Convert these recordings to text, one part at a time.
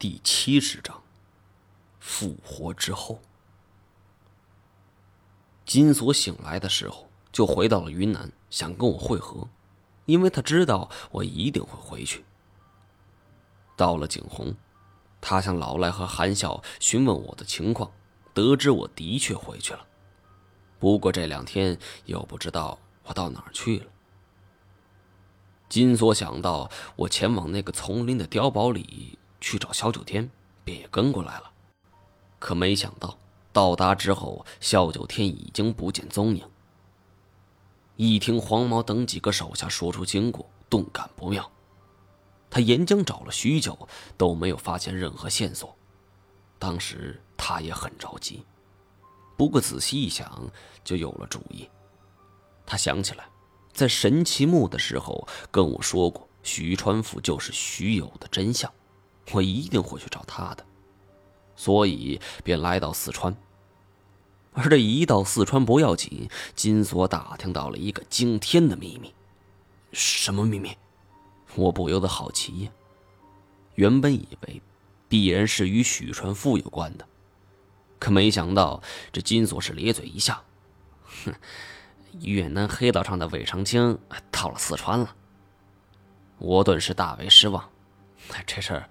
第七十章，复活之后，金锁醒来的时候就回到了云南，想跟我会合，因为他知道我一定会回去。到了景洪，他向老赖和韩笑询问我的情况，得知我的确回去了，不过这两天又不知道我到哪儿去了。金锁想到我前往那个丛林的碉堡里。去找萧九天，便也跟过来了。可没想到到达之后，萧九天已经不见踪影。一听黄毛等几个手下说出经过，顿感不妙。他沿江找了许久，都没有发现任何线索。当时他也很着急，不过仔细一想，就有了主意。他想起来，在神奇墓的时候跟我说过，徐川府就是徐有的真相。我一定会去找他的，所以便来到四川。而这一到四川不要紧，金锁打听到了一个惊天的秘密。什么秘密？我不由得好奇呀。原本以为必然是与许传富有关的，可没想到这金锁是咧嘴一笑：“哼，越南黑道上的韦长青到了四川了。”我顿时大为失望。这事儿。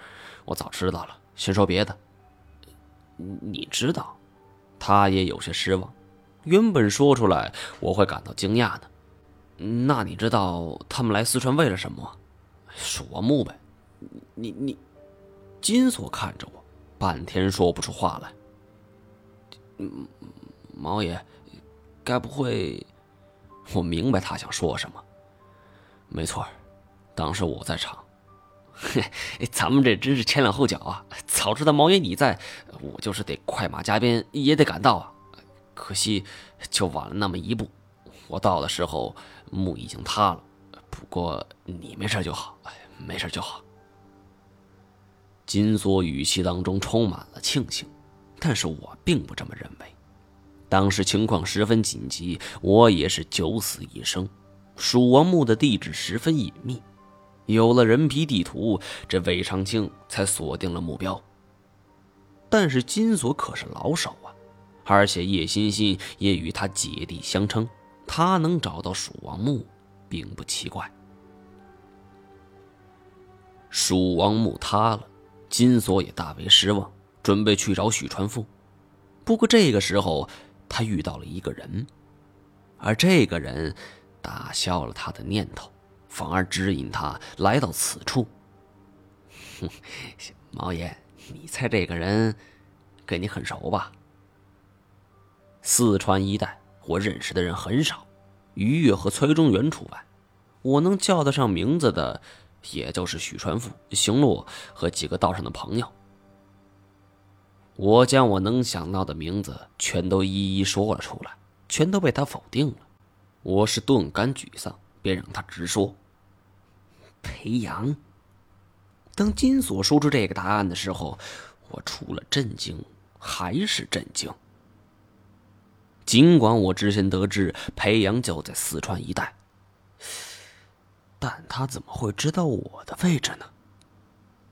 我早知道了，先说别的。你知道，他也有些失望。原本说出来我会感到惊讶的。那你知道他们来四川为了什么？数王墓呗。你你，金锁看着我，半天说不出话来。毛爷，该不会……我明白他想说什么。没错，当时我在场。嘿，咱们这真是前两后脚啊！早知道毛爷你在，我就是得快马加鞭也得赶到啊。可惜就晚了那么一步。我到的时候墓已经塌了，不过你没事就好，没事就好。金锁语气当中充满了庆幸，但是我并不这么认为。当时情况十分紧急，我也是九死一生。蜀王墓的地址十分隐秘。有了人皮地图，这魏长青才锁定了目标。但是金锁可是老手啊，而且叶欣欣也与他姐弟相称，他能找到蜀王墓，并不奇怪。蜀王墓塌了，金锁也大为失望，准备去找许传富。不过这个时候，他遇到了一个人，而这个人打消了他的念头。反而指引他来到此处。哼，毛爷，你猜这个人跟你很熟吧？四川一带我认识的人很少，于越和崔中原除外。我能叫得上名字的，也就是许传富、邢洛和几个道上的朋友。我将我能想到的名字全都一一说了出来，全都被他否定了。我是顿感沮丧。便让他直说。裴阳。当金锁说出这个答案的时候，我除了震惊还是震惊。尽管我之前得知裴阳就在四川一带，但他怎么会知道我的位置呢？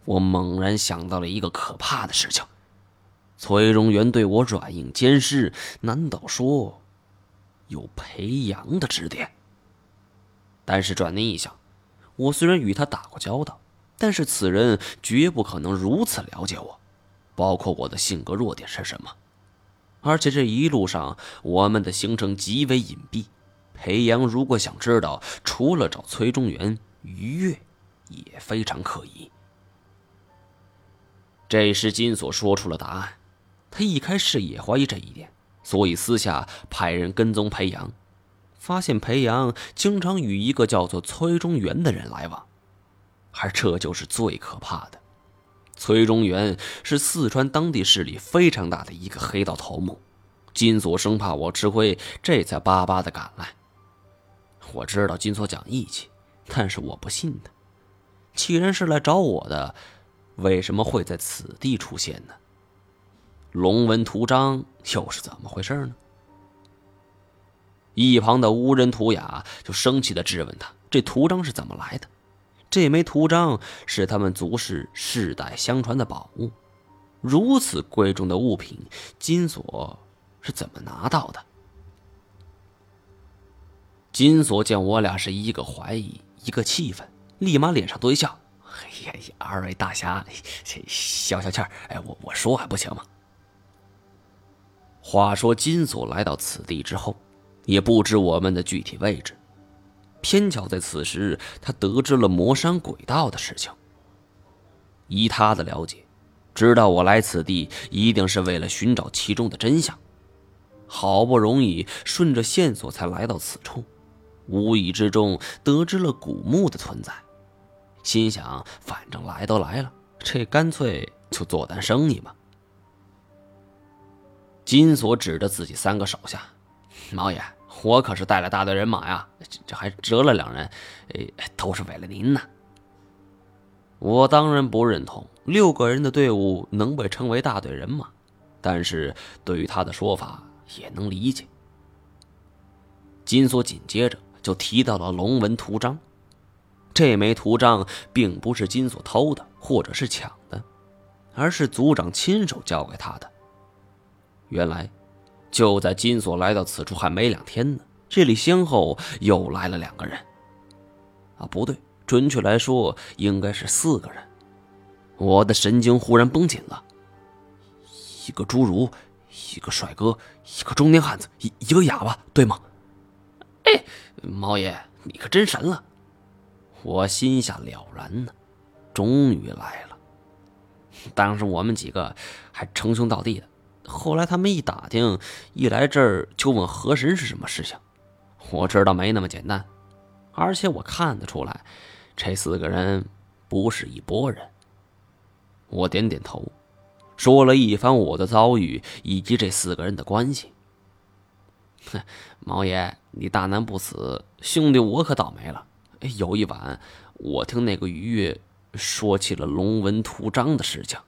我猛然想到了一个可怕的事情：崔荣元对我软硬兼施，难道说有裴阳的指点？但是转念一想，我虽然与他打过交道，但是此人绝不可能如此了解我，包括我的性格弱点是什么。而且这一路上我们的行程极为隐蔽，裴阳如果想知道，除了找崔中原，于越也非常可疑。这时金锁说出了答案，他一开始也怀疑这一点，所以私下派人跟踪裴阳。发现裴阳经常与一个叫做崔中原的人来往，而这就是最可怕的。崔中原是四川当地势力非常大的一个黑道头目，金锁生怕我吃亏，这才巴巴的赶来。我知道金锁讲义气，但是我不信他。既然是来找我的，为什么会在此地出现呢？龙纹图章又是怎么回事呢？一旁的无人图雅就生气的质问他：“这图章是怎么来的？这枚图章是他们族氏世代相传的宝物。如此贵重的物品，金锁是怎么拿到的？金锁见我俩是一个怀疑，一个气愤，立马脸上堆笑：“哎呀，二位大侠，消消气儿，哎，我我说还不行吗？”话说金锁来到此地之后，也不知我们的具体位置。偏巧在此时，他得知了魔山鬼道的事情。依他的了解，知道我来此地一定是为了寻找其中的真相。好不容易顺着线索才来到此处，无意之中得知了古墓的存在，心想反正来都来了，这干脆就做单生意吧。金锁指着自己三个手下，毛爷。我可是带了大队人马呀，这还折了两人，哎，都是为了您呢。我当然不认同六个人的队伍能被称为大队人马，但是对于他的说法也能理解。金锁紧接着就提到了龙纹图章，这枚图章并不是金锁偷的或者是抢的，而是族长亲手交给他的。原来。就在金锁来到此处还没两天呢，这里先后又来了两个人。啊，不对，准确来说应该是四个人。我的神经忽然绷紧了。一个侏儒，一个帅哥，一个中年汉子，一一个哑巴，对吗？哎，猫爷，你可真神了！我心下了然呢，终于来了。当时我们几个还称兄道弟的。后来他们一打听，一来这儿就问河神是什么事情。我知道没那么简单，而且我看得出来，这四个人不是一拨人。我点点头，说了一番我的遭遇以及这四个人的关系。哼，毛爷，你大难不死，兄弟我可倒霉了。有一晚，我听那个于越说起了龙纹图章的事情。